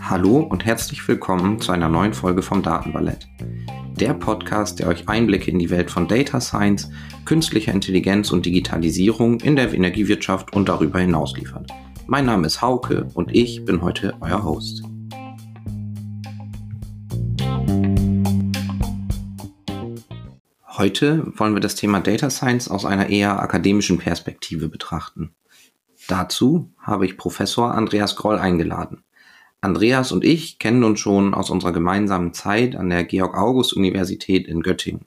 Hallo und herzlich willkommen zu einer neuen Folge vom Datenballett. Der Podcast, der euch Einblicke in die Welt von Data Science, künstlicher Intelligenz und Digitalisierung in der Energiewirtschaft und darüber hinaus liefert. Mein Name ist Hauke und ich bin heute euer Host. Heute wollen wir das Thema Data Science aus einer eher akademischen Perspektive betrachten. Dazu habe ich Professor Andreas Groll eingeladen. Andreas und ich kennen uns schon aus unserer gemeinsamen Zeit an der Georg-August-Universität in Göttingen.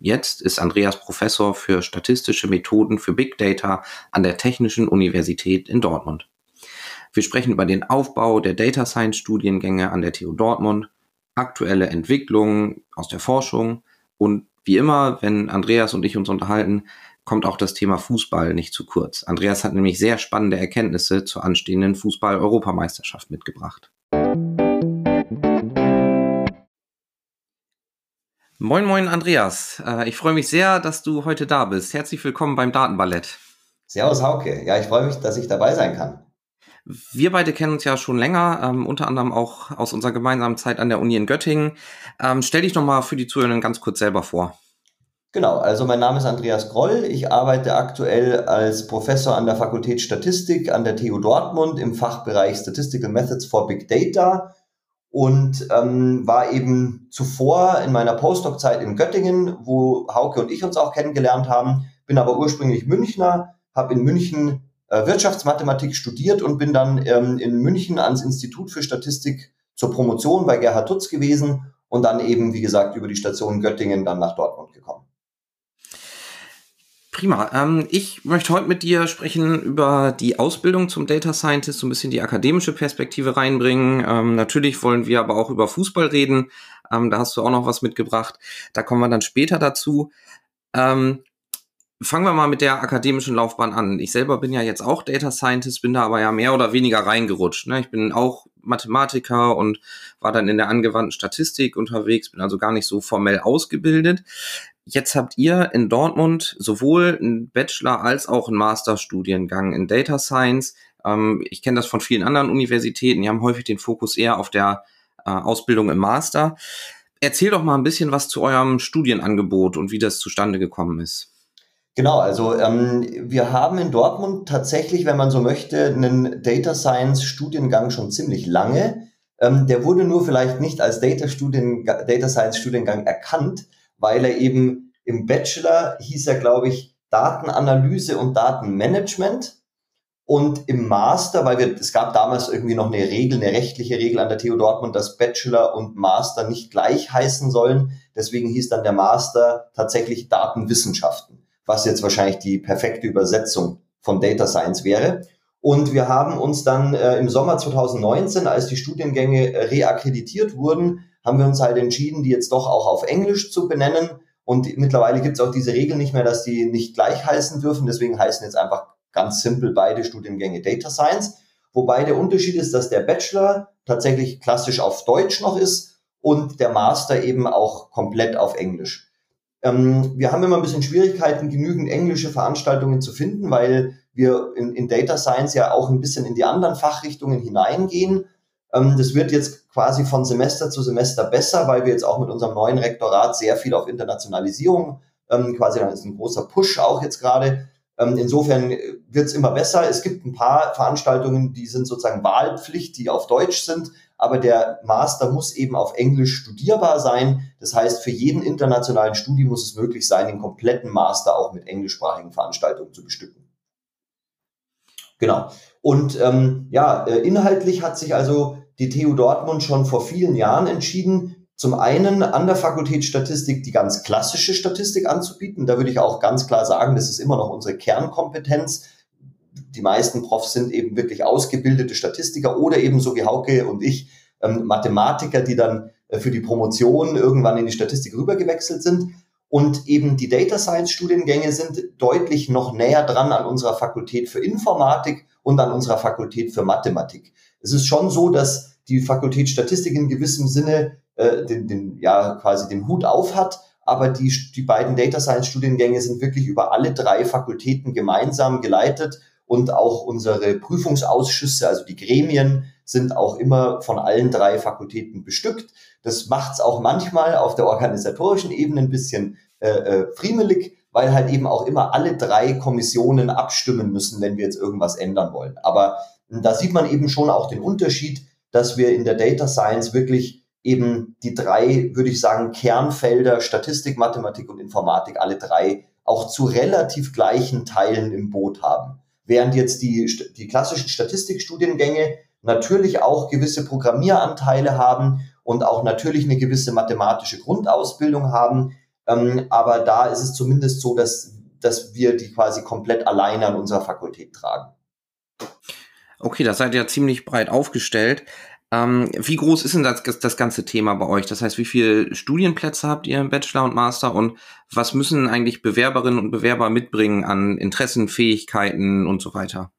Jetzt ist Andreas Professor für statistische Methoden für Big Data an der Technischen Universität in Dortmund. Wir sprechen über den Aufbau der Data Science Studiengänge an der TU Dortmund, aktuelle Entwicklungen aus der Forschung und wie immer, wenn Andreas und ich uns unterhalten, kommt auch das Thema Fußball nicht zu kurz. Andreas hat nämlich sehr spannende Erkenntnisse zur anstehenden Fußball-Europameisterschaft mitgebracht. Moin, moin, Andreas. Äh, ich freue mich sehr, dass du heute da bist. Herzlich willkommen beim Datenballett. Servus, Hauke. Ja, ich freue mich, dass ich dabei sein kann. Wir beide kennen uns ja schon länger, ähm, unter anderem auch aus unserer gemeinsamen Zeit an der Uni in Göttingen. Ähm, stell dich noch mal für die Zuhörenden ganz kurz selber vor. Genau, also mein Name ist Andreas Groll. Ich arbeite aktuell als Professor an der Fakultät Statistik an der TU Dortmund im Fachbereich Statistical Methods for Big Data und ähm, war eben zuvor in meiner Postdoc-Zeit in Göttingen, wo Hauke und ich uns auch kennengelernt haben, bin aber ursprünglich Münchner, habe in München Wirtschaftsmathematik studiert und bin dann ähm, in München ans Institut für Statistik zur Promotion bei Gerhard Tutz gewesen und dann eben, wie gesagt, über die Station Göttingen dann nach Dortmund gekommen. Prima. Ähm, ich möchte heute mit dir sprechen über die Ausbildung zum Data Scientist, so ein bisschen die akademische Perspektive reinbringen. Ähm, natürlich wollen wir aber auch über Fußball reden. Ähm, da hast du auch noch was mitgebracht. Da kommen wir dann später dazu. Ähm, fangen wir mal mit der akademischen Laufbahn an. Ich selber bin ja jetzt auch Data Scientist, bin da aber ja mehr oder weniger reingerutscht. Ne? Ich bin auch Mathematiker und war dann in der angewandten Statistik unterwegs, bin also gar nicht so formell ausgebildet. Jetzt habt ihr in Dortmund sowohl einen Bachelor als auch einen Masterstudiengang in Data Science. Ähm, ich kenne das von vielen anderen Universitäten. Die haben häufig den Fokus eher auf der äh, Ausbildung im Master. Erzähl doch mal ein bisschen was zu eurem Studienangebot und wie das zustande gekommen ist. Genau, also ähm, wir haben in Dortmund tatsächlich, wenn man so möchte, einen Data Science Studiengang schon ziemlich lange. Ähm, der wurde nur vielleicht nicht als Data, Studien, Data Science Studiengang erkannt, weil er eben im Bachelor hieß er, glaube ich, Datenanalyse und Datenmanagement. Und im Master, weil wir, es gab damals irgendwie noch eine Regel, eine rechtliche Regel an der TU Dortmund, dass Bachelor und Master nicht gleich heißen sollen. Deswegen hieß dann der Master tatsächlich Datenwissenschaften was jetzt wahrscheinlich die perfekte Übersetzung von Data Science wäre. Und wir haben uns dann äh, im Sommer 2019, als die Studiengänge äh, reakkreditiert wurden, haben wir uns halt entschieden, die jetzt doch auch auf Englisch zu benennen. Und mittlerweile gibt es auch diese Regel nicht mehr, dass die nicht gleich heißen dürfen. Deswegen heißen jetzt einfach ganz simpel beide Studiengänge Data Science. Wobei der Unterschied ist, dass der Bachelor tatsächlich klassisch auf Deutsch noch ist und der Master eben auch komplett auf Englisch. Ähm, wir haben immer ein bisschen Schwierigkeiten, genügend englische Veranstaltungen zu finden, weil wir in, in Data Science ja auch ein bisschen in die anderen Fachrichtungen hineingehen. Ähm, das wird jetzt quasi von Semester zu Semester besser, weil wir jetzt auch mit unserem neuen Rektorat sehr viel auf Internationalisierung ähm, quasi, dann ist ein großer Push auch jetzt gerade. Ähm, insofern wird es immer besser. Es gibt ein paar Veranstaltungen, die sind sozusagen Wahlpflicht, die auf Deutsch sind aber der Master muss eben auf Englisch studierbar sein. Das heißt, für jeden internationalen Studie muss es möglich sein, den kompletten Master auch mit englischsprachigen Veranstaltungen zu bestücken. Genau. Und ähm, ja, äh, inhaltlich hat sich also die TU Dortmund schon vor vielen Jahren entschieden, zum einen an der Fakultät Statistik die ganz klassische Statistik anzubieten. Da würde ich auch ganz klar sagen, das ist immer noch unsere Kernkompetenz die meisten Profs sind eben wirklich ausgebildete Statistiker oder eben so wie Hauke und ich ähm, Mathematiker, die dann äh, für die Promotion irgendwann in die Statistik rübergewechselt sind. Und eben die Data Science Studiengänge sind deutlich noch näher dran an unserer Fakultät für Informatik und an unserer Fakultät für Mathematik. Es ist schon so, dass die Fakultät Statistik in gewissem Sinne äh, den, den, ja, quasi den Hut auf hat, aber die, die beiden Data Science Studiengänge sind wirklich über alle drei Fakultäten gemeinsam geleitet und auch unsere Prüfungsausschüsse, also die Gremien, sind auch immer von allen drei Fakultäten bestückt. Das macht es auch manchmal auf der organisatorischen Ebene ein bisschen äh, äh, friemelig, weil halt eben auch immer alle drei Kommissionen abstimmen müssen, wenn wir jetzt irgendwas ändern wollen. Aber da sieht man eben schon auch den Unterschied, dass wir in der Data Science wirklich eben die drei, würde ich sagen, Kernfelder Statistik, Mathematik und Informatik, alle drei auch zu relativ gleichen Teilen im Boot haben. Während jetzt die, die klassischen Statistikstudiengänge natürlich auch gewisse Programmieranteile haben und auch natürlich eine gewisse mathematische Grundausbildung haben. Ähm, aber da ist es zumindest so, dass, dass wir die quasi komplett alleine an unserer Fakultät tragen. Okay, das seid ihr ja ziemlich breit aufgestellt. Ähm, wie groß ist denn das, das ganze Thema bei euch? Das heißt, wie viele Studienplätze habt ihr im Bachelor und Master und was müssen eigentlich Bewerberinnen und Bewerber mitbringen an Interessen, Fähigkeiten und so weiter?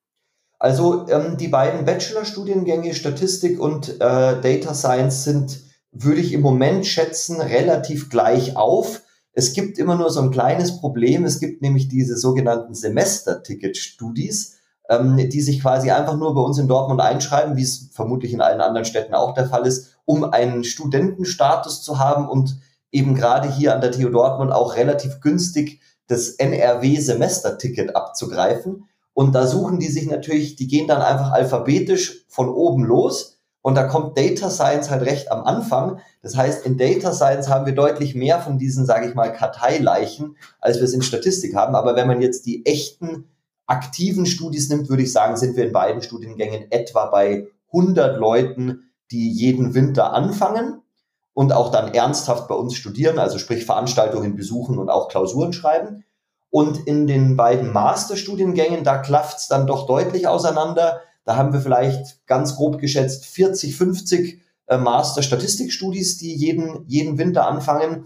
Also ähm, die beiden Bachelorstudiengänge Statistik und äh, Data Science sind, würde ich im Moment schätzen, relativ gleich auf. Es gibt immer nur so ein kleines Problem. Es gibt nämlich diese sogenannten Semester-Ticket-Studis, ähm, die sich quasi einfach nur bei uns in Dortmund einschreiben, wie es vermutlich in allen anderen Städten auch der Fall ist, um einen Studentenstatus zu haben und eben gerade hier an der TU Dortmund auch relativ günstig das NRW-Semesterticket abzugreifen. Und da suchen die sich natürlich, die gehen dann einfach alphabetisch von oben los. Und da kommt Data Science halt recht am Anfang. Das heißt, in Data Science haben wir deutlich mehr von diesen, sage ich mal, Karteileichen, als wir es in Statistik haben. Aber wenn man jetzt die echten aktiven Studis nimmt, würde ich sagen, sind wir in beiden Studiengängen etwa bei 100 Leuten, die jeden Winter anfangen und auch dann ernsthaft bei uns studieren, also sprich Veranstaltungen besuchen und auch Klausuren schreiben. Und in den beiden Masterstudiengängen, da klafft es dann doch deutlich auseinander. Da haben wir vielleicht ganz grob geschätzt 40, 50 äh, Master-Statistikstudis, die jeden, jeden Winter anfangen.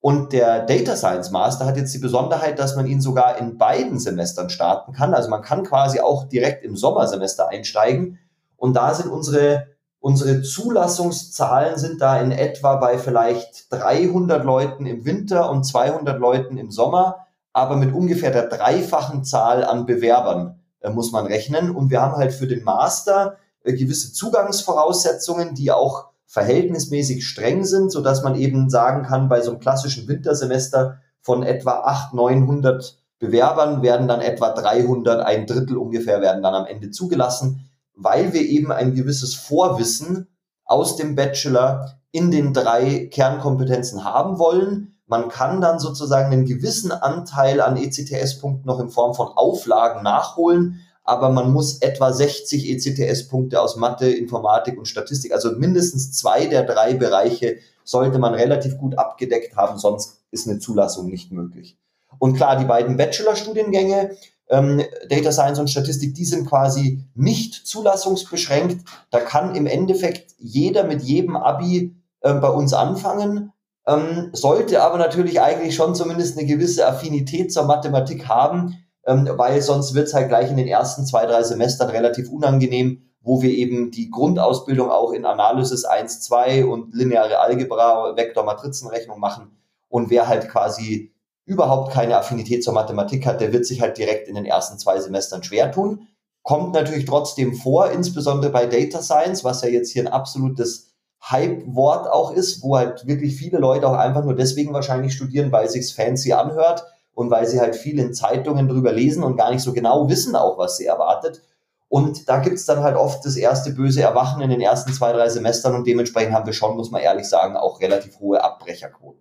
Und der Data Science Master hat jetzt die Besonderheit, dass man ihn sogar in beiden Semestern starten kann. Also man kann quasi auch direkt im Sommersemester einsteigen. Und da sind unsere, unsere Zulassungszahlen sind da in etwa bei vielleicht 300 Leuten im Winter und 200 Leuten im Sommer aber mit ungefähr der dreifachen Zahl an Bewerbern äh, muss man rechnen. Und wir haben halt für den Master äh, gewisse Zugangsvoraussetzungen, die auch verhältnismäßig streng sind, so dass man eben sagen kann, bei so einem klassischen Wintersemester von etwa 800, 900 Bewerbern werden dann etwa 300, ein Drittel ungefähr werden dann am Ende zugelassen, weil wir eben ein gewisses Vorwissen aus dem Bachelor in den drei Kernkompetenzen haben wollen. Man kann dann sozusagen einen gewissen Anteil an ECTS-Punkten noch in Form von Auflagen nachholen, aber man muss etwa 60 ECTS-Punkte aus Mathe, Informatik und Statistik, also mindestens zwei der drei Bereiche sollte man relativ gut abgedeckt haben, sonst ist eine Zulassung nicht möglich. Und klar, die beiden Bachelor-Studiengänge, ähm, Data Science und Statistik, die sind quasi nicht zulassungsbeschränkt. Da kann im Endeffekt jeder mit jedem Abi äh, bei uns anfangen ähm, sollte aber natürlich eigentlich schon zumindest eine gewisse Affinität zur Mathematik haben, ähm, weil sonst wird es halt gleich in den ersten zwei, drei Semestern relativ unangenehm, wo wir eben die Grundausbildung auch in Analysis 1, 2 und lineare Algebra, Vektor-Matrizenrechnung machen. Und wer halt quasi überhaupt keine Affinität zur Mathematik hat, der wird sich halt direkt in den ersten zwei Semestern schwer tun. Kommt natürlich trotzdem vor, insbesondere bei Data Science, was ja jetzt hier ein absolutes Hype-Wort auch ist, wo halt wirklich viele Leute auch einfach nur deswegen wahrscheinlich studieren, weil sich's fancy anhört und weil sie halt viel in Zeitungen drüber lesen und gar nicht so genau wissen auch, was sie erwartet. Und da gibt's dann halt oft das erste böse Erwachen in den ersten zwei, drei Semestern und dementsprechend haben wir schon, muss man ehrlich sagen, auch relativ hohe Abbrecherquoten.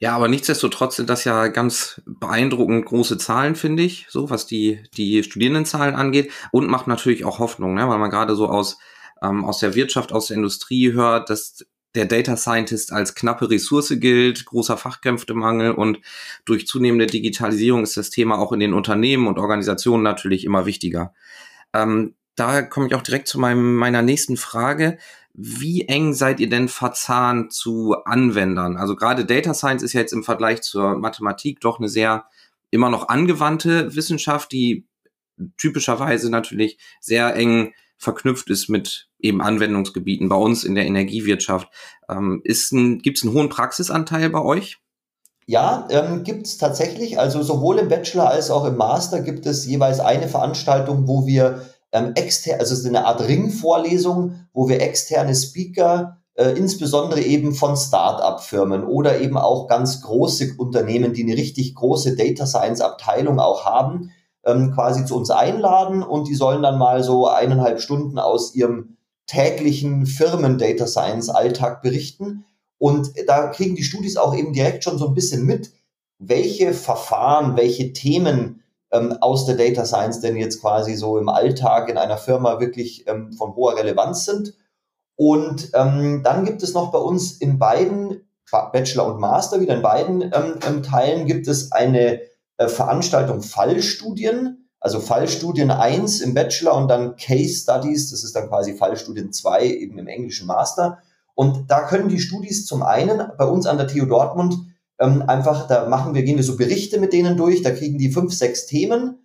Ja, aber nichtsdestotrotz sind das ja ganz beeindruckend große Zahlen, finde ich, so was die, die Studierendenzahlen angeht und macht natürlich auch Hoffnung, ne? weil man gerade so aus ähm, aus der Wirtschaft, aus der Industrie hört, dass der Data Scientist als knappe Ressource gilt, großer Fachkräftemangel und durch zunehmende Digitalisierung ist das Thema auch in den Unternehmen und Organisationen natürlich immer wichtiger. Ähm, da komme ich auch direkt zu meinem, meiner nächsten Frage. Wie eng seid ihr denn verzahnt zu Anwendern? Also gerade Data Science ist ja jetzt im Vergleich zur Mathematik doch eine sehr immer noch angewandte Wissenschaft, die typischerweise natürlich sehr eng verknüpft ist mit eben Anwendungsgebieten bei uns in der Energiewirtschaft. Ähm, Gibt es einen hohen Praxisanteil bei euch? Ja, ähm, gibt es tatsächlich. Also sowohl im Bachelor als auch im Master gibt es jeweils eine Veranstaltung, wo wir ähm, extern, also es ist eine Art Ringvorlesung, wo wir externe Speaker, äh, insbesondere eben von Start-up-Firmen oder eben auch ganz große Unternehmen, die eine richtig große Data Science-Abteilung auch haben, ähm, quasi zu uns einladen und die sollen dann mal so eineinhalb Stunden aus ihrem täglichen Firmen-Data Science-Alltag berichten. Und da kriegen die Studis auch eben direkt schon so ein bisschen mit, welche Verfahren, welche Themen ähm, aus der Data Science denn jetzt quasi so im Alltag in einer Firma wirklich ähm, von hoher Relevanz sind. Und ähm, dann gibt es noch bei uns in beiden, Bachelor und Master, wieder in beiden ähm, ähm, Teilen gibt es eine äh, Veranstaltung Fallstudien, also Fallstudien 1 im Bachelor und dann Case Studies, das ist dann quasi Fallstudien 2 eben im englischen Master. Und da können die Studis zum einen bei uns an der TU Dortmund ähm, einfach, da machen wir, gehen wir so Berichte mit denen durch, da kriegen die fünf, sechs Themen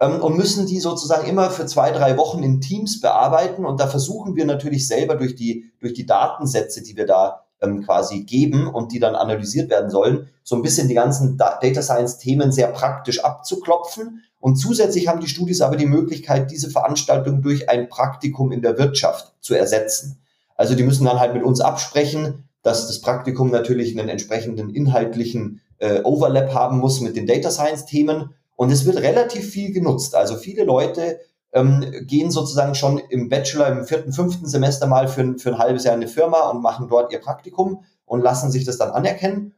ähm, und müssen die sozusagen immer für zwei, drei Wochen in Teams bearbeiten. Und da versuchen wir natürlich selber durch die, durch die Datensätze, die wir da ähm, quasi geben und die dann analysiert werden sollen, so ein bisschen die ganzen Data Science Themen sehr praktisch abzuklopfen. Und zusätzlich haben die Studis aber die Möglichkeit, diese Veranstaltung durch ein Praktikum in der Wirtschaft zu ersetzen. Also die müssen dann halt mit uns absprechen, dass das Praktikum natürlich einen entsprechenden inhaltlichen äh, Overlap haben muss mit den Data Science Themen. Und es wird relativ viel genutzt. Also viele Leute ähm, gehen sozusagen schon im Bachelor im vierten, fünften Semester mal für, für ein halbes Jahr in eine Firma und machen dort ihr Praktikum und lassen sich das dann anerkennen.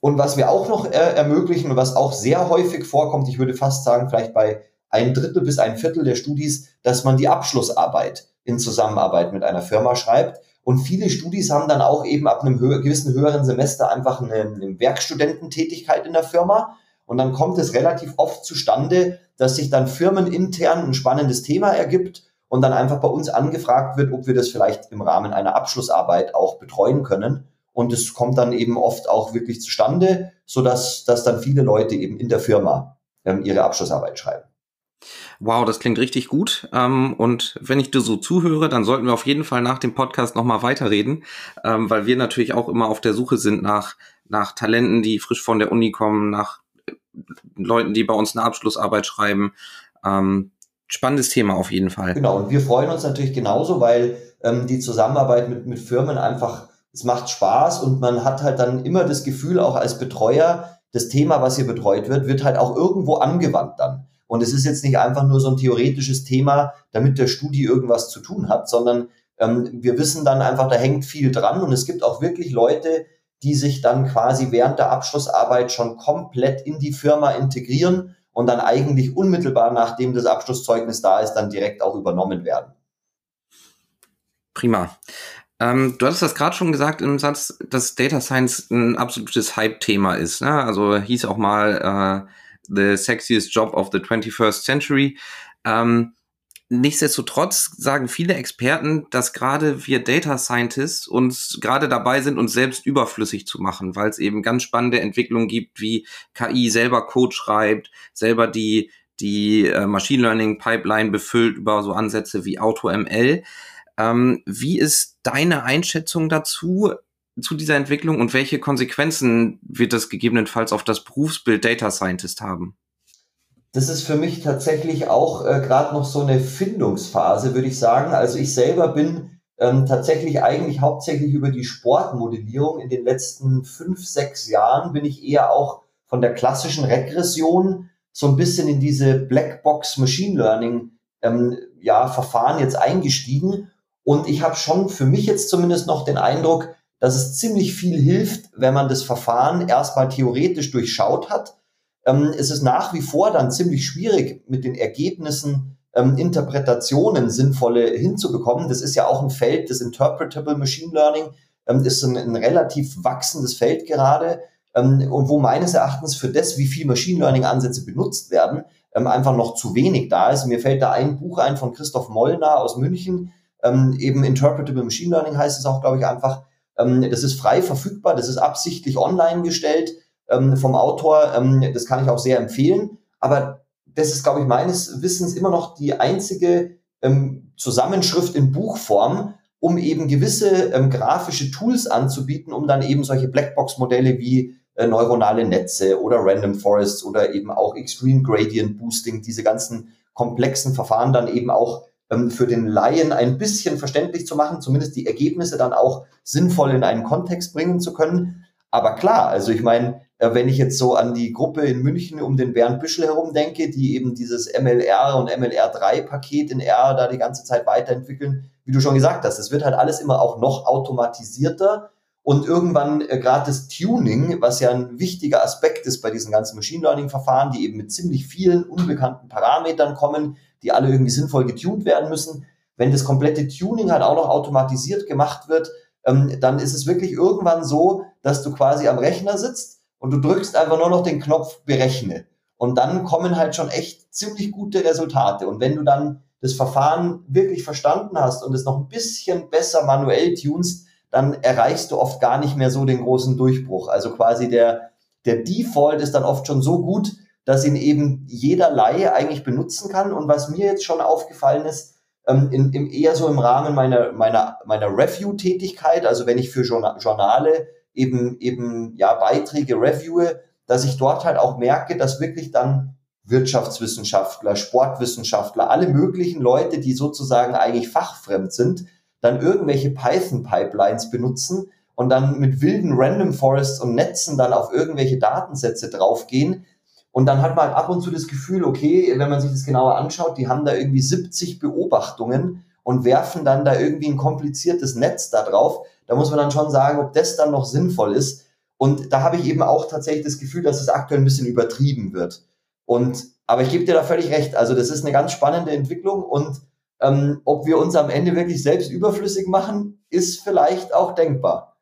Und was wir auch noch äh, ermöglichen und was auch sehr häufig vorkommt, ich würde fast sagen, vielleicht bei ein Drittel bis ein Viertel der Studis, dass man die Abschlussarbeit in Zusammenarbeit mit einer Firma schreibt. Und viele Studis haben dann auch eben ab einem höher, gewissen höheren Semester einfach eine, eine Werkstudententätigkeit in der Firma. Und dann kommt es relativ oft zustande, dass sich dann firmenintern ein spannendes Thema ergibt und dann einfach bei uns angefragt wird, ob wir das vielleicht im Rahmen einer Abschlussarbeit auch betreuen können. Und es kommt dann eben oft auch wirklich zustande, so dass, dann viele Leute eben in der Firma ähm, ihre Abschlussarbeit schreiben. Wow, das klingt richtig gut. Ähm, und wenn ich dir so zuhöre, dann sollten wir auf jeden Fall nach dem Podcast nochmal weiterreden, ähm, weil wir natürlich auch immer auf der Suche sind nach, nach Talenten, die frisch von der Uni kommen, nach Leuten, die bei uns eine Abschlussarbeit schreiben. Ähm, spannendes Thema auf jeden Fall. Genau, und wir freuen uns natürlich genauso, weil ähm, die Zusammenarbeit mit, mit Firmen einfach, es macht Spaß und man hat halt dann immer das Gefühl, auch als Betreuer, das Thema, was hier betreut wird, wird halt auch irgendwo angewandt dann. Und es ist jetzt nicht einfach nur so ein theoretisches Thema, damit der Studie irgendwas zu tun hat, sondern ähm, wir wissen dann einfach, da hängt viel dran und es gibt auch wirklich Leute, die sich dann quasi während der Abschlussarbeit schon komplett in die Firma integrieren und dann eigentlich unmittelbar nachdem das Abschlusszeugnis da ist, dann direkt auch übernommen werden. Prima. Ähm, du hattest das gerade schon gesagt im Satz, dass Data Science ein absolutes Hype-Thema ist. Ne? Also hieß auch mal äh, the sexiest job of the 21st century. Ähm, nichtsdestotrotz sagen viele Experten, dass gerade wir Data Scientists uns gerade dabei sind, uns selbst überflüssig zu machen, weil es eben ganz spannende Entwicklungen gibt, wie KI selber Code schreibt, selber die die äh, Machine Learning Pipeline befüllt über so Ansätze wie AutoML. Ähm, wie ist deine Einschätzung dazu? zu dieser Entwicklung und welche Konsequenzen wird das gegebenenfalls auf das Berufsbild Data Scientist haben? Das ist für mich tatsächlich auch äh, gerade noch so eine Findungsphase, würde ich sagen. Also ich selber bin ähm, tatsächlich eigentlich hauptsächlich über die Sportmodellierung in den letzten fünf, sechs Jahren bin ich eher auch von der klassischen Regression so ein bisschen in diese Blackbox Machine Learning ähm, ja, Verfahren jetzt eingestiegen. Und ich habe schon für mich jetzt zumindest noch den Eindruck, dass es ziemlich viel hilft, wenn man das Verfahren erstmal theoretisch durchschaut hat. Ähm, es ist nach wie vor dann ziemlich schwierig, mit den Ergebnissen ähm, Interpretationen sinnvolle hinzubekommen. Das ist ja auch ein Feld, das Interpretable Machine Learning ähm, ist ein, ein, relativ wachsendes Feld gerade ähm, und wo meines Erachtens für das, wie viel Machine Learning Ansätze benutzt werden, ähm, einfach noch zu wenig da ist. Mir fällt da ein Buch ein von Christoph Mollner aus München, ähm, eben Interpretable Machine Learning heißt es auch, glaube ich, einfach, ähm, das ist frei verfügbar, das ist absichtlich online gestellt ähm, vom Autor. Ähm, das kann ich auch sehr empfehlen. Aber das ist, glaube ich, meines Wissens immer noch die einzige ähm, Zusammenschrift in Buchform, um eben gewisse ähm, grafische Tools anzubieten, um dann eben solche Blackbox-Modelle wie äh, neuronale Netze oder Random Forests oder eben auch Extreme Gradient Boosting, diese ganzen komplexen Verfahren dann eben auch ähm, für den Laien ein bisschen verständlich zu machen, zumindest die Ergebnisse dann auch sinnvoll in einen Kontext bringen zu können. Aber klar, also ich meine, wenn ich jetzt so an die Gruppe in München um den Bernd Büschel herum denke, die eben dieses MLR und MLR3-Paket in R da die ganze Zeit weiterentwickeln, wie du schon gesagt hast, es wird halt alles immer auch noch automatisierter und irgendwann äh, gerade das Tuning, was ja ein wichtiger Aspekt ist bei diesen ganzen Machine Learning-Verfahren, die eben mit ziemlich vielen unbekannten Parametern kommen, die alle irgendwie sinnvoll getuned werden müssen. Wenn das komplette Tuning halt auch noch automatisiert gemacht wird, ähm, dann ist es wirklich irgendwann so, dass du quasi am Rechner sitzt und du drückst einfach nur noch den Knopf berechne. Und dann kommen halt schon echt ziemlich gute Resultate. Und wenn du dann das Verfahren wirklich verstanden hast und es noch ein bisschen besser manuell tunst, dann erreichst du oft gar nicht mehr so den großen Durchbruch. Also quasi der, der Default ist dann oft schon so gut, dass ihn eben jeder Laie eigentlich benutzen kann. Und was mir jetzt schon aufgefallen ist, ähm, in, im, eher so im Rahmen meiner, meiner, meiner Review-Tätigkeit, also wenn ich für Journale eben, eben ja, Beiträge reviewe, dass ich dort halt auch merke, dass wirklich dann Wirtschaftswissenschaftler, Sportwissenschaftler, alle möglichen Leute, die sozusagen eigentlich fachfremd sind, dann irgendwelche Python-Pipelines benutzen und dann mit wilden Random Forests und Netzen dann auf irgendwelche Datensätze draufgehen. Und dann hat man ab und zu das Gefühl, okay, wenn man sich das genauer anschaut, die haben da irgendwie 70 Beobachtungen und werfen dann da irgendwie ein kompliziertes Netz da drauf. Da muss man dann schon sagen, ob das dann noch sinnvoll ist. Und da habe ich eben auch tatsächlich das Gefühl, dass es aktuell ein bisschen übertrieben wird. Und, aber ich gebe dir da völlig recht. Also das ist eine ganz spannende Entwicklung und ähm, ob wir uns am Ende wirklich selbst überflüssig machen, ist vielleicht auch denkbar.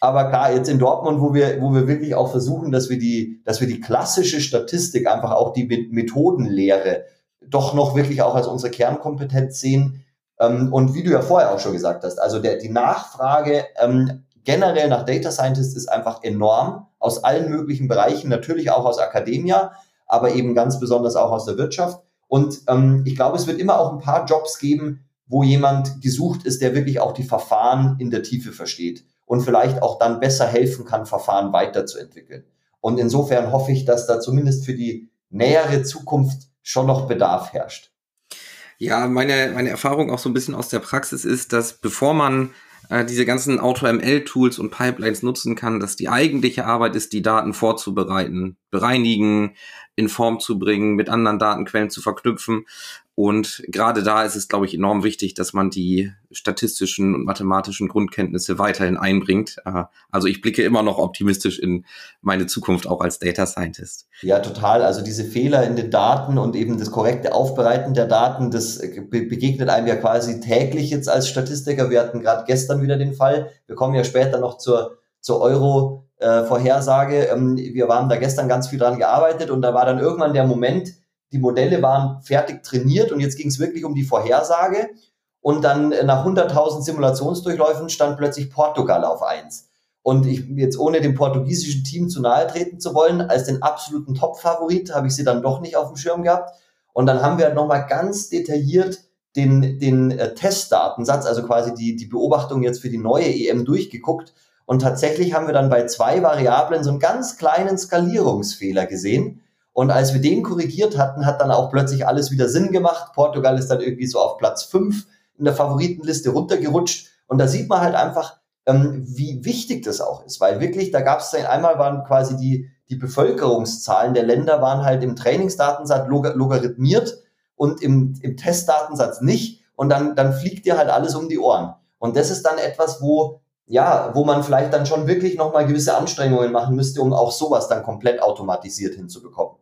Aber klar, jetzt in Dortmund, wo wir, wo wir wirklich auch versuchen, dass wir die, dass wir die klassische Statistik, einfach auch die Methodenlehre, doch noch wirklich auch als unsere Kernkompetenz sehen. Ähm, und wie du ja vorher auch schon gesagt hast, also der, die Nachfrage ähm, generell nach Data Scientists ist einfach enorm aus allen möglichen Bereichen, natürlich auch aus Akademia, aber eben ganz besonders auch aus der Wirtschaft. Und ähm, ich glaube, es wird immer auch ein paar Jobs geben, wo jemand gesucht ist, der wirklich auch die Verfahren in der Tiefe versteht und vielleicht auch dann besser helfen kann, Verfahren weiterzuentwickeln. Und insofern hoffe ich, dass da zumindest für die nähere Zukunft schon noch Bedarf herrscht. Ja, meine, meine Erfahrung auch so ein bisschen aus der Praxis ist, dass bevor man äh, diese ganzen Auto-ML-Tools und Pipelines nutzen kann, dass die eigentliche Arbeit ist, die Daten vorzubereiten, bereinigen, in Form zu bringen, mit anderen Datenquellen zu verknüpfen. Und gerade da ist es, glaube ich, enorm wichtig, dass man die statistischen und mathematischen Grundkenntnisse weiterhin einbringt. Äh, also ich blicke immer noch optimistisch in meine Zukunft auch als Data Scientist. Ja, total. Also diese Fehler in den Daten und eben das korrekte Aufbereiten der Daten, das begegnet einem ja quasi täglich jetzt als Statistiker. Wir hatten gerade gestern wieder den Fall. Wir kommen ja später noch zur, zur Euro äh. Ähm, wir waren da gestern ganz viel dran gearbeitet und da war dann irgendwann der Moment, die Modelle waren fertig trainiert und jetzt ging es wirklich um die Vorhersage. Und dann äh, nach 100.000 Simulationsdurchläufen stand plötzlich Portugal auf eins. Und ich jetzt ohne dem portugiesischen Team zu nahe treten zu wollen, als den absoluten Top-Favorit habe ich sie dann doch nicht auf dem Schirm gehabt. Und dann haben wir nochmal ganz detailliert den, den äh, Testdatensatz, also quasi die, die Beobachtung jetzt für die neue EM durchgeguckt und tatsächlich haben wir dann bei zwei Variablen so einen ganz kleinen Skalierungsfehler gesehen. Und als wir den korrigiert hatten, hat dann auch plötzlich alles wieder Sinn gemacht. Portugal ist dann irgendwie so auf Platz fünf in der Favoritenliste runtergerutscht. Und da sieht man halt einfach, ähm, wie wichtig das auch ist. Weil wirklich, da gab es dann einmal waren quasi die, die Bevölkerungszahlen der Länder waren halt im Trainingsdatensatz log logarithmiert und im, im Testdatensatz nicht. Und dann, dann fliegt dir halt alles um die Ohren. Und das ist dann etwas, wo ja, wo man vielleicht dann schon wirklich nochmal gewisse Anstrengungen machen müsste, um auch sowas dann komplett automatisiert hinzubekommen.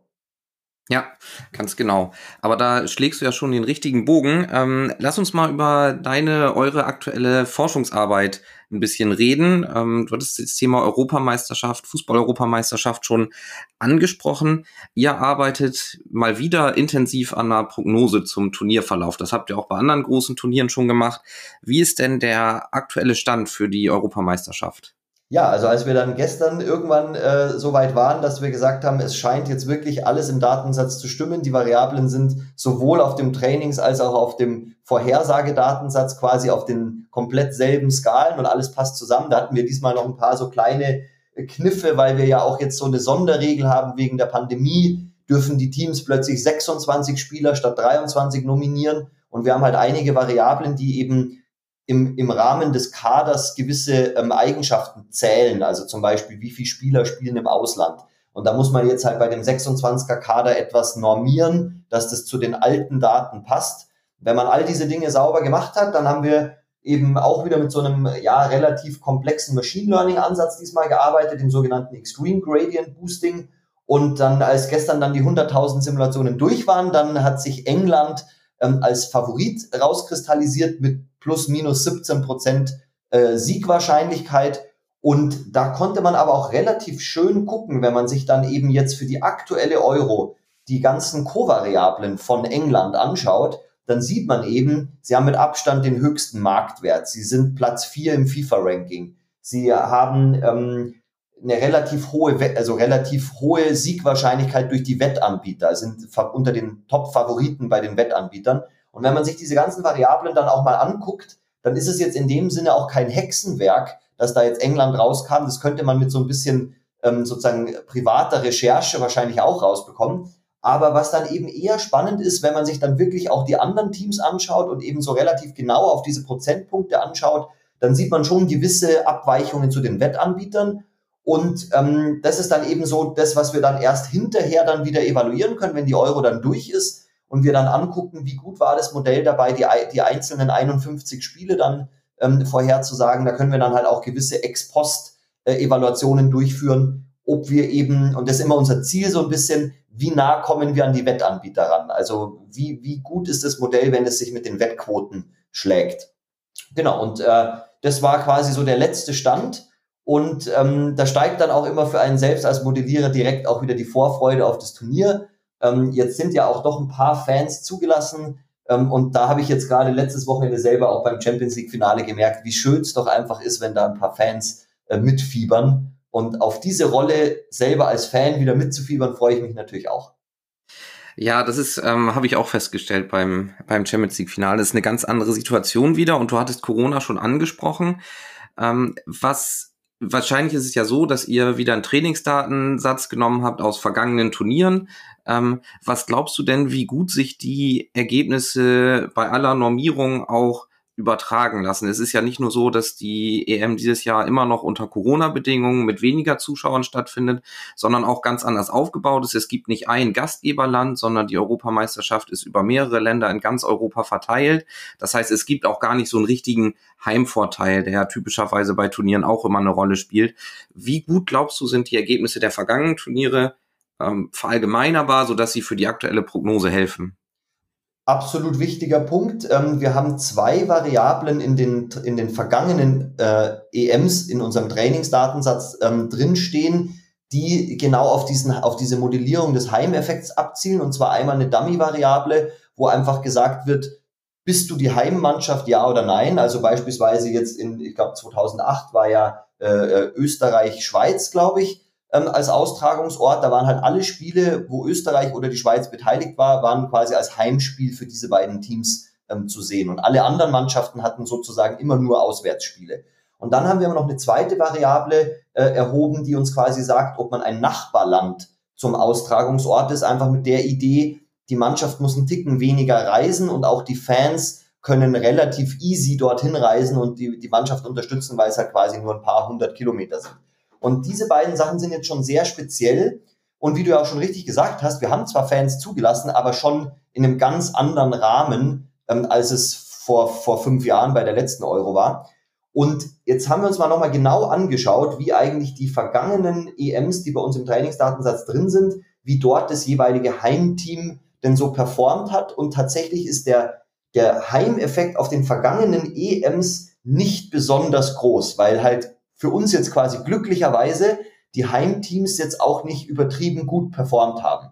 Ja, ganz genau. Aber da schlägst du ja schon den richtigen Bogen. Ähm, lass uns mal über deine, eure aktuelle Forschungsarbeit ein bisschen reden. Ähm, du hattest das Thema Europameisterschaft, Fußball-Europameisterschaft schon angesprochen. Ihr arbeitet mal wieder intensiv an einer Prognose zum Turnierverlauf. Das habt ihr auch bei anderen großen Turnieren schon gemacht. Wie ist denn der aktuelle Stand für die Europameisterschaft? Ja, also als wir dann gestern irgendwann äh, so weit waren, dass wir gesagt haben, es scheint jetzt wirklich alles im Datensatz zu stimmen. Die Variablen sind sowohl auf dem Trainings- als auch auf dem Vorhersagedatensatz quasi auf den komplett selben Skalen und alles passt zusammen. Da hatten wir diesmal noch ein paar so kleine äh, Kniffe, weil wir ja auch jetzt so eine Sonderregel haben wegen der Pandemie, dürfen die Teams plötzlich 26 Spieler statt 23 nominieren. Und wir haben halt einige Variablen, die eben im, im Rahmen des Kaders gewisse ähm, Eigenschaften zählen. Also zum Beispiel, wie viele Spieler spielen im Ausland. Und da muss man jetzt halt bei dem 26er Kader etwas normieren, dass das zu den alten Daten passt. Wenn man all diese Dinge sauber gemacht hat, dann haben wir eben auch wieder mit so einem ja relativ komplexen Machine Learning Ansatz diesmal gearbeitet, dem sogenannten Extreme Gradient Boosting. Und dann, als gestern dann die 100.000 Simulationen durch waren, dann hat sich England ähm, als Favorit rauskristallisiert mit plus minus 17 Prozent äh, Siegwahrscheinlichkeit. Und da konnte man aber auch relativ schön gucken, wenn man sich dann eben jetzt für die aktuelle Euro die ganzen Co-Variablen von England anschaut, dann sieht man eben, sie haben mit Abstand den höchsten Marktwert. Sie sind Platz 4 im FIFA-Ranking. Sie haben ähm, eine relativ hohe, also relativ hohe Siegwahrscheinlichkeit durch die Wettanbieter, sind unter den Top-Favoriten bei den Wettanbietern. Und wenn man sich diese ganzen Variablen dann auch mal anguckt, dann ist es jetzt in dem Sinne auch kein Hexenwerk, dass da jetzt England rauskam. Das könnte man mit so ein bisschen ähm, sozusagen privater Recherche wahrscheinlich auch rausbekommen. Aber was dann eben eher spannend ist, wenn man sich dann wirklich auch die anderen Teams anschaut und eben so relativ genau auf diese Prozentpunkte anschaut, dann sieht man schon gewisse Abweichungen zu den Wettanbietern. Und ähm, das ist dann eben so das, was wir dann erst hinterher dann wieder evaluieren können, wenn die Euro dann durch ist und wir dann angucken, wie gut war das Modell dabei, die, die einzelnen 51 Spiele dann ähm, vorherzusagen. Da können wir dann halt auch gewisse Ex-Post-Evaluationen durchführen, ob wir eben, und das ist immer unser Ziel so ein bisschen, wie nah kommen wir an die Wettanbieter ran? Also wie, wie gut ist das Modell, wenn es sich mit den Wettquoten schlägt? Genau, und äh, das war quasi so der letzte Stand. Und ähm, da steigt dann auch immer für einen selbst als Modellierer direkt auch wieder die Vorfreude auf das Turnier. Ähm, jetzt sind ja auch doch ein paar Fans zugelassen. Ähm, und da habe ich jetzt gerade letztes Wochenende selber auch beim Champions League Finale gemerkt, wie schön es doch einfach ist, wenn da ein paar Fans äh, mitfiebern. Und auf diese Rolle selber als Fan wieder mitzufiebern, freue ich mich natürlich auch. Ja, das ist, ähm, habe ich auch festgestellt beim, beim Champions League Finale. Das ist eine ganz andere Situation wieder und du hattest Corona schon angesprochen. Ähm, was wahrscheinlich ist es ja so, dass ihr wieder einen Trainingsdatensatz genommen habt aus vergangenen Turnieren. Ähm, was glaubst du denn, wie gut sich die Ergebnisse bei aller Normierung auch übertragen lassen. Es ist ja nicht nur so, dass die EM dieses Jahr immer noch unter Corona-Bedingungen mit weniger Zuschauern stattfindet, sondern auch ganz anders aufgebaut ist. Es gibt nicht ein Gastgeberland, sondern die Europameisterschaft ist über mehrere Länder in ganz Europa verteilt. Das heißt, es gibt auch gar nicht so einen richtigen Heimvorteil, der ja typischerweise bei Turnieren auch immer eine Rolle spielt. Wie gut glaubst du, sind die Ergebnisse der vergangenen Turniere ähm, verallgemeinerbar, sodass sie für die aktuelle Prognose helfen? Absolut wichtiger Punkt. Ähm, wir haben zwei Variablen in den, in den vergangenen äh, EMs in unserem Trainingsdatensatz ähm, drinstehen, die genau auf, diesen, auf diese Modellierung des Heimeffekts abzielen. Und zwar einmal eine Dummy-Variable, wo einfach gesagt wird, bist du die Heimmannschaft, ja oder nein? Also beispielsweise jetzt in, ich glaube 2008 war ja äh, äh Österreich-Schweiz, glaube ich ähm, als Austragungsort. Da waren halt alle Spiele, wo Österreich oder die Schweiz beteiligt war, waren quasi als Heimspiel für diese beiden Teams ähm, zu sehen. Und alle anderen Mannschaften hatten sozusagen immer nur Auswärtsspiele. Und dann haben wir noch eine zweite Variable äh, erhoben, die uns quasi sagt, ob man ein Nachbarland zum Austragungsort ist, einfach mit der Idee, die Mannschaft muss einen Ticken weniger reisen und auch die Fans können relativ easy dorthin reisen und die, die Mannschaft unterstützen, weil es halt quasi nur ein paar hundert Kilometer sind. Und diese beiden Sachen sind jetzt schon sehr speziell. Und wie du ja auch schon richtig gesagt hast, wir haben zwar Fans zugelassen, aber schon in einem ganz anderen Rahmen, ähm, als es vor, vor fünf Jahren bei der letzten Euro war. Und jetzt haben wir uns mal nochmal genau angeschaut, wie eigentlich die vergangenen EMs, die bei uns im Trainingsdatensatz drin sind, wie dort das jeweilige Heimteam denn so performt hat. Und tatsächlich ist der, der Heimeffekt auf den vergangenen EMs nicht besonders groß, weil halt für uns jetzt quasi glücklicherweise die Heimteams jetzt auch nicht übertrieben gut performt haben.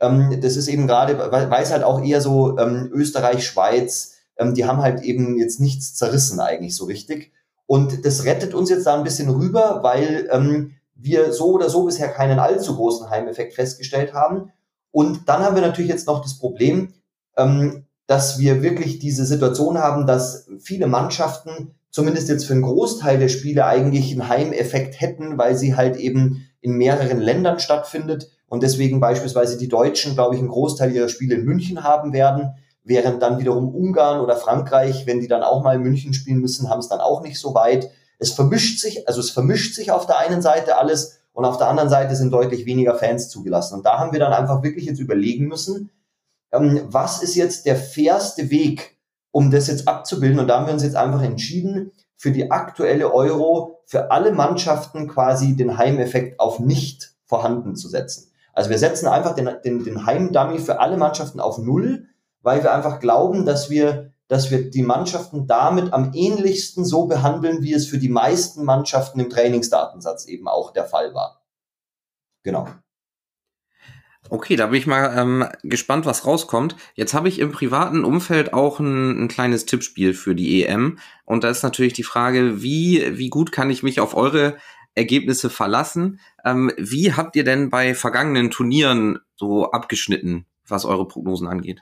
Ähm, das ist eben gerade, weil es halt auch eher so ähm, Österreich, Schweiz, ähm, die haben halt eben jetzt nichts zerrissen eigentlich so richtig. Und das rettet uns jetzt da ein bisschen rüber, weil ähm, wir so oder so bisher keinen allzu großen Heimeffekt festgestellt haben. Und dann haben wir natürlich jetzt noch das Problem, ähm, dass wir wirklich diese Situation haben, dass viele Mannschaften zumindest jetzt für einen Großteil der Spiele eigentlich einen Heimeffekt hätten, weil sie halt eben in mehreren Ländern stattfindet und deswegen beispielsweise die Deutschen, glaube ich, einen Großteil ihrer Spiele in München haben werden, während dann wiederum Ungarn oder Frankreich, wenn die dann auch mal in München spielen müssen, haben es dann auch nicht so weit. Es vermischt sich, also es vermischt sich auf der einen Seite alles und auf der anderen Seite sind deutlich weniger Fans zugelassen. Und da haben wir dann einfach wirklich jetzt überlegen müssen, ähm, was ist jetzt der fairste Weg, um das jetzt abzubilden? Und da haben wir uns jetzt einfach entschieden, für die aktuelle Euro für alle Mannschaften quasi den Heimeffekt auf nicht vorhanden zu setzen. Also wir setzen einfach den, den, den Heimdummy für alle Mannschaften auf Null, weil wir einfach glauben, dass wir, dass wir die Mannschaften damit am ähnlichsten so behandeln, wie es für die meisten Mannschaften im Trainingsdatensatz eben auch der Fall war. Genau. Okay, da bin ich mal ähm, gespannt, was rauskommt. Jetzt habe ich im privaten Umfeld auch ein, ein, kleines Tippspiel für die EM. Und da ist natürlich die Frage, wie, wie gut kann ich mich auf eure Ergebnisse verlassen? Ähm, wie habt ihr denn bei vergangenen Turnieren so abgeschnitten, was eure Prognosen angeht?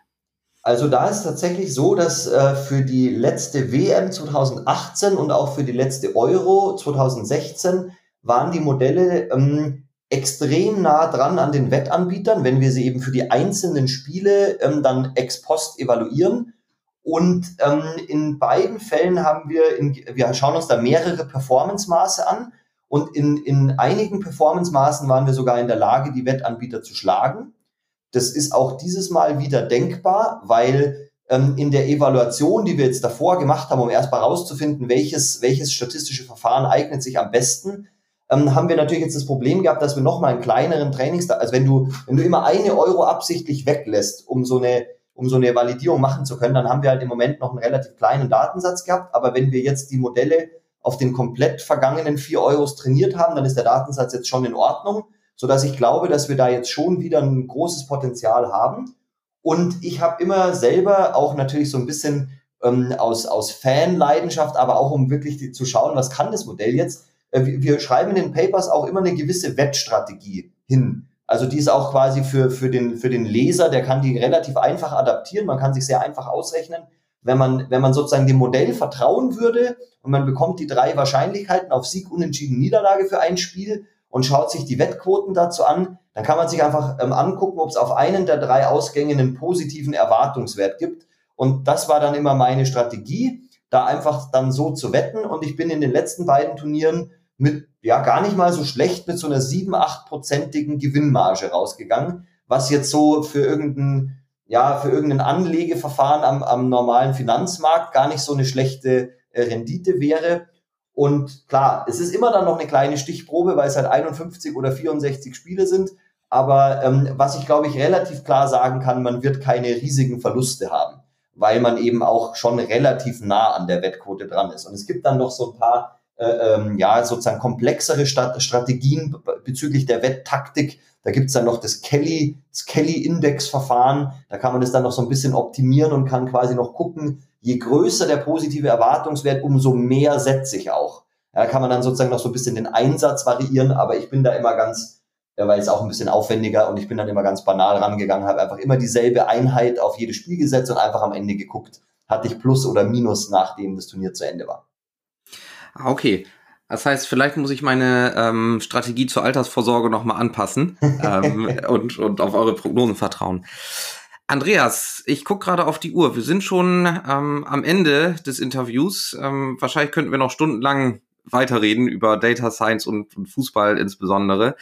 Also da ist tatsächlich so, dass äh, für die letzte WM 2018 und auch für die letzte Euro 2016 waren die Modelle ähm, extrem nah dran an den Wettanbietern, wenn wir sie eben für die einzelnen Spiele ähm, dann ex post evaluieren. Und ähm, in beiden Fällen haben wir, in, wir schauen uns da mehrere Performance-Maße an. Und in, in einigen Performance-Maßen waren wir sogar in der Lage, die Wettanbieter zu schlagen. Das ist auch dieses Mal wieder denkbar, weil ähm, in der Evaluation, die wir jetzt davor gemacht haben, um erstmal herauszufinden, welches, welches statistische Verfahren eignet sich am besten, ähm, haben wir natürlich jetzt das Problem gehabt, dass wir nochmal einen kleineren Trainings, also wenn du, wenn du immer eine Euro absichtlich weglässt, um so eine, um so eine Validierung machen zu können, dann haben wir halt im Moment noch einen relativ kleinen Datensatz gehabt. Aber wenn wir jetzt die Modelle auf den komplett vergangenen vier Euros trainiert haben, dann ist der Datensatz jetzt schon in Ordnung, so dass ich glaube, dass wir da jetzt schon wieder ein großes Potenzial haben. Und ich habe immer selber auch natürlich so ein bisschen ähm, aus, aus Fanleidenschaft, aber auch um wirklich die, zu schauen, was kann das Modell jetzt, äh, wir schreiben in den Papers auch immer eine gewisse Wettstrategie hin. Also die ist auch quasi für, für, den, für den Leser, der kann die relativ einfach adaptieren, man kann sich sehr einfach ausrechnen. Wenn man, wenn man sozusagen dem Modell vertrauen würde und man bekommt die drei Wahrscheinlichkeiten auf Sieg, Unentschieden, Niederlage für ein Spiel und schaut sich die Wettquoten dazu an, dann kann man sich einfach ähm, angucken, ob es auf einen der drei Ausgänge einen positiven Erwartungswert gibt. Und das war dann immer meine Strategie da einfach dann so zu wetten. Und ich bin in den letzten beiden Turnieren mit, ja, gar nicht mal so schlecht mit so einer 7, 8-prozentigen Gewinnmarge rausgegangen, was jetzt so für irgendein, ja, für irgendein Anlegeverfahren am, am normalen Finanzmarkt gar nicht so eine schlechte äh, Rendite wäre. Und klar, es ist immer dann noch eine kleine Stichprobe, weil es halt 51 oder 64 Spiele sind. Aber ähm, was ich glaube ich relativ klar sagen kann, man wird keine riesigen Verluste haben weil man eben auch schon relativ nah an der Wettquote dran ist. Und es gibt dann noch so ein paar, äh, ähm, ja, sozusagen komplexere Stat Strategien bezüglich der Wetttaktik. Da gibt's dann noch das Kelly, das Kelly-Index-Verfahren. Da kann man das dann noch so ein bisschen optimieren und kann quasi noch gucken, je größer der positive Erwartungswert, umso mehr setze ich auch. Ja, da kann man dann sozusagen noch so ein bisschen den Einsatz variieren, aber ich bin da immer ganz, ja, weil es auch ein bisschen aufwendiger und ich bin dann immer ganz banal rangegangen, habe einfach immer dieselbe Einheit auf jedes Spiel gesetzt und einfach am Ende geguckt, hatte ich Plus oder Minus, nachdem das Turnier zu Ende war. Ah, okay. Das heißt, vielleicht muss ich meine ähm, Strategie zur Altersvorsorge nochmal anpassen ähm, und, und auf eure Prognosen vertrauen. Andreas, ich gucke gerade auf die Uhr. Wir sind schon ähm, am Ende des Interviews. Ähm, wahrscheinlich könnten wir noch stundenlang weiterreden über Data Science und, und Fußball insbesondere.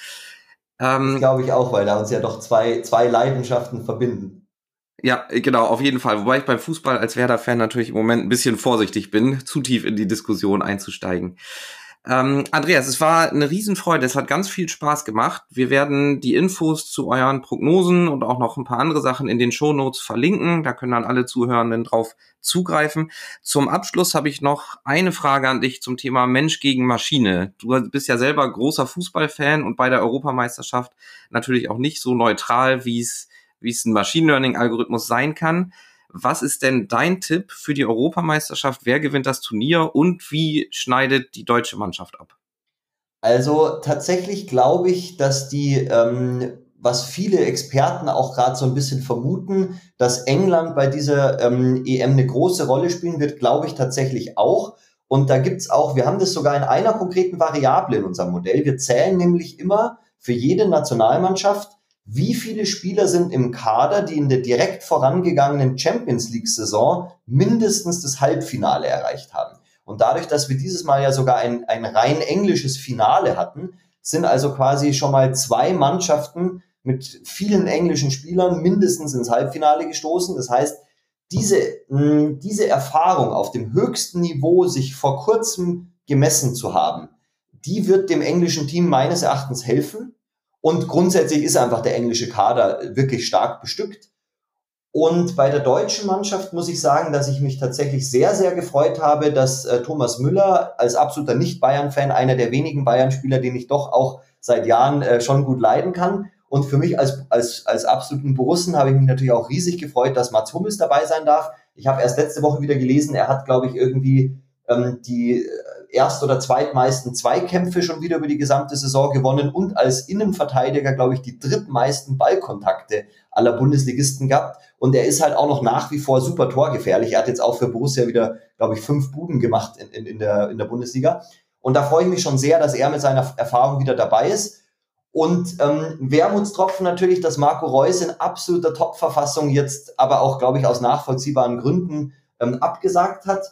Ähm, glaube ich auch, weil da uns ja doch zwei, zwei Leidenschaften verbinden. Ja, genau, auf jeden Fall. Wobei ich beim Fußball als Werder-Fan natürlich im Moment ein bisschen vorsichtig bin, zu tief in die Diskussion einzusteigen. Ähm, Andreas, es war eine Riesenfreude. Es hat ganz viel Spaß gemacht. Wir werden die Infos zu euren Prognosen und auch noch ein paar andere Sachen in den Shownotes verlinken. Da können dann alle Zuhörenden drauf zugreifen. Zum Abschluss habe ich noch eine Frage an dich zum Thema Mensch gegen Maschine. Du bist ja selber großer Fußballfan und bei der Europameisterschaft natürlich auch nicht so neutral, wie es wie es ein Machine Learning Algorithmus sein kann. Was ist denn dein Tipp für die Europameisterschaft? Wer gewinnt das Turnier und wie schneidet die deutsche Mannschaft ab? Also tatsächlich glaube ich, dass die, ähm, was viele Experten auch gerade so ein bisschen vermuten, dass England bei dieser ähm, EM eine große Rolle spielen wird, glaube ich tatsächlich auch. Und da gibt's auch, wir haben das sogar in einer konkreten Variable in unserem Modell. Wir zählen nämlich immer für jede Nationalmannschaft, wie viele Spieler sind im Kader, die in der direkt vorangegangenen Champions League-Saison mindestens das Halbfinale erreicht haben. Und dadurch, dass wir dieses Mal ja sogar ein, ein rein englisches Finale hatten, sind also quasi schon mal zwei Mannschaften mit vielen englischen Spielern mindestens ins Halbfinale gestoßen. Das heißt, diese, diese Erfahrung auf dem höchsten Niveau sich vor kurzem gemessen zu haben, die wird dem englischen Team meines Erachtens helfen. Und grundsätzlich ist einfach der englische Kader wirklich stark bestückt. Und bei der deutschen Mannschaft muss ich sagen, dass ich mich tatsächlich sehr, sehr gefreut habe, dass äh, Thomas Müller als absoluter Nicht-Bayern-Fan, einer der wenigen Bayern-Spieler, den ich doch auch seit Jahren äh, schon gut leiden kann. Und für mich als, als, als absoluten Borussen habe ich mich natürlich auch riesig gefreut, dass Mats Hummels dabei sein darf. Ich habe erst letzte Woche wieder gelesen, er hat, glaube ich, irgendwie ähm, die äh, erst- oder zweitmeisten Zweikämpfe schon wieder über die gesamte Saison gewonnen und als Innenverteidiger, glaube ich, die drittmeisten Ballkontakte aller Bundesligisten gehabt. Und er ist halt auch noch nach wie vor super torgefährlich. Er hat jetzt auch für Borussia wieder, glaube ich, fünf Buden gemacht in, in, in, der, in der Bundesliga. Und da freue ich mich schon sehr, dass er mit seiner Erfahrung wieder dabei ist. Und ähm, Wermutstropfen natürlich, dass Marco Reus in absoluter Top-Verfassung jetzt aber auch, glaube ich, aus nachvollziehbaren Gründen ähm, abgesagt hat.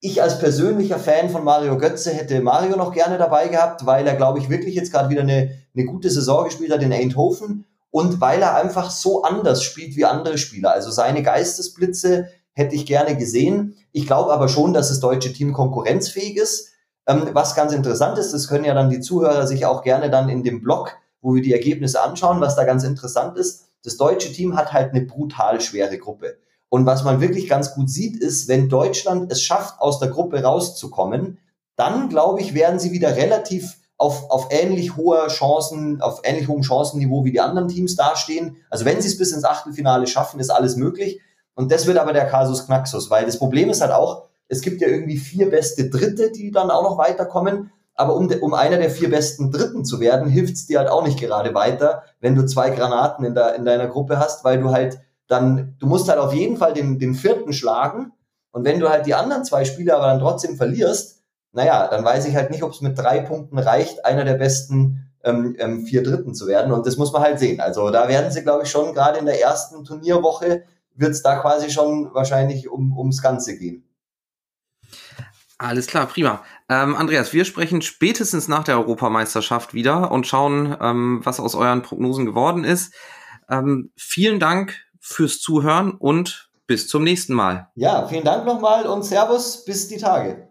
Ich als persönlicher Fan von Mario Götze hätte Mario noch gerne dabei gehabt, weil er, glaube ich, wirklich jetzt gerade wieder eine, eine gute Saison gespielt hat in Eindhoven und weil er einfach so anders spielt wie andere Spieler. Also seine Geistesblitze hätte ich gerne gesehen. Ich glaube aber schon, dass das deutsche Team konkurrenzfähig ist. Ähm, was ganz interessant ist, das können ja dann die Zuhörer sich auch gerne dann in dem Blog, wo wir die Ergebnisse anschauen, was da ganz interessant ist. Das deutsche Team hat halt eine brutal schwere Gruppe. Und was man wirklich ganz gut sieht, ist, wenn Deutschland es schafft, aus der Gruppe rauszukommen, dann glaube ich, werden sie wieder relativ auf, auf ähnlich hoher Chancen, auf ähnlich hohem Chancenniveau wie die anderen Teams dastehen. Also wenn sie es bis ins Achtelfinale schaffen, ist alles möglich. Und das wird aber der Kasus Knaxus, weil das Problem ist halt auch, es gibt ja irgendwie vier beste Dritte, die dann auch noch weiterkommen. Aber um, um einer der vier besten Dritten zu werden, hilft es dir halt auch nicht gerade weiter, wenn du zwei Granaten in, der, in deiner Gruppe hast, weil du halt dann, du musst halt auf jeden Fall den, den vierten schlagen. Und wenn du halt die anderen zwei Spiele aber dann trotzdem verlierst, naja, dann weiß ich halt nicht, ob es mit drei Punkten reicht, einer der besten ähm, ähm, vier Dritten zu werden. Und das muss man halt sehen. Also da werden sie, glaube ich, schon gerade in der ersten Turnierwoche wird es da quasi schon wahrscheinlich um, ums Ganze gehen. Alles klar, prima. Ähm, Andreas, wir sprechen spätestens nach der Europameisterschaft wieder und schauen, ähm, was aus euren Prognosen geworden ist. Ähm, vielen Dank fürs Zuhören und bis zum nächsten Mal. Ja, vielen Dank nochmal und Servus, bis die Tage.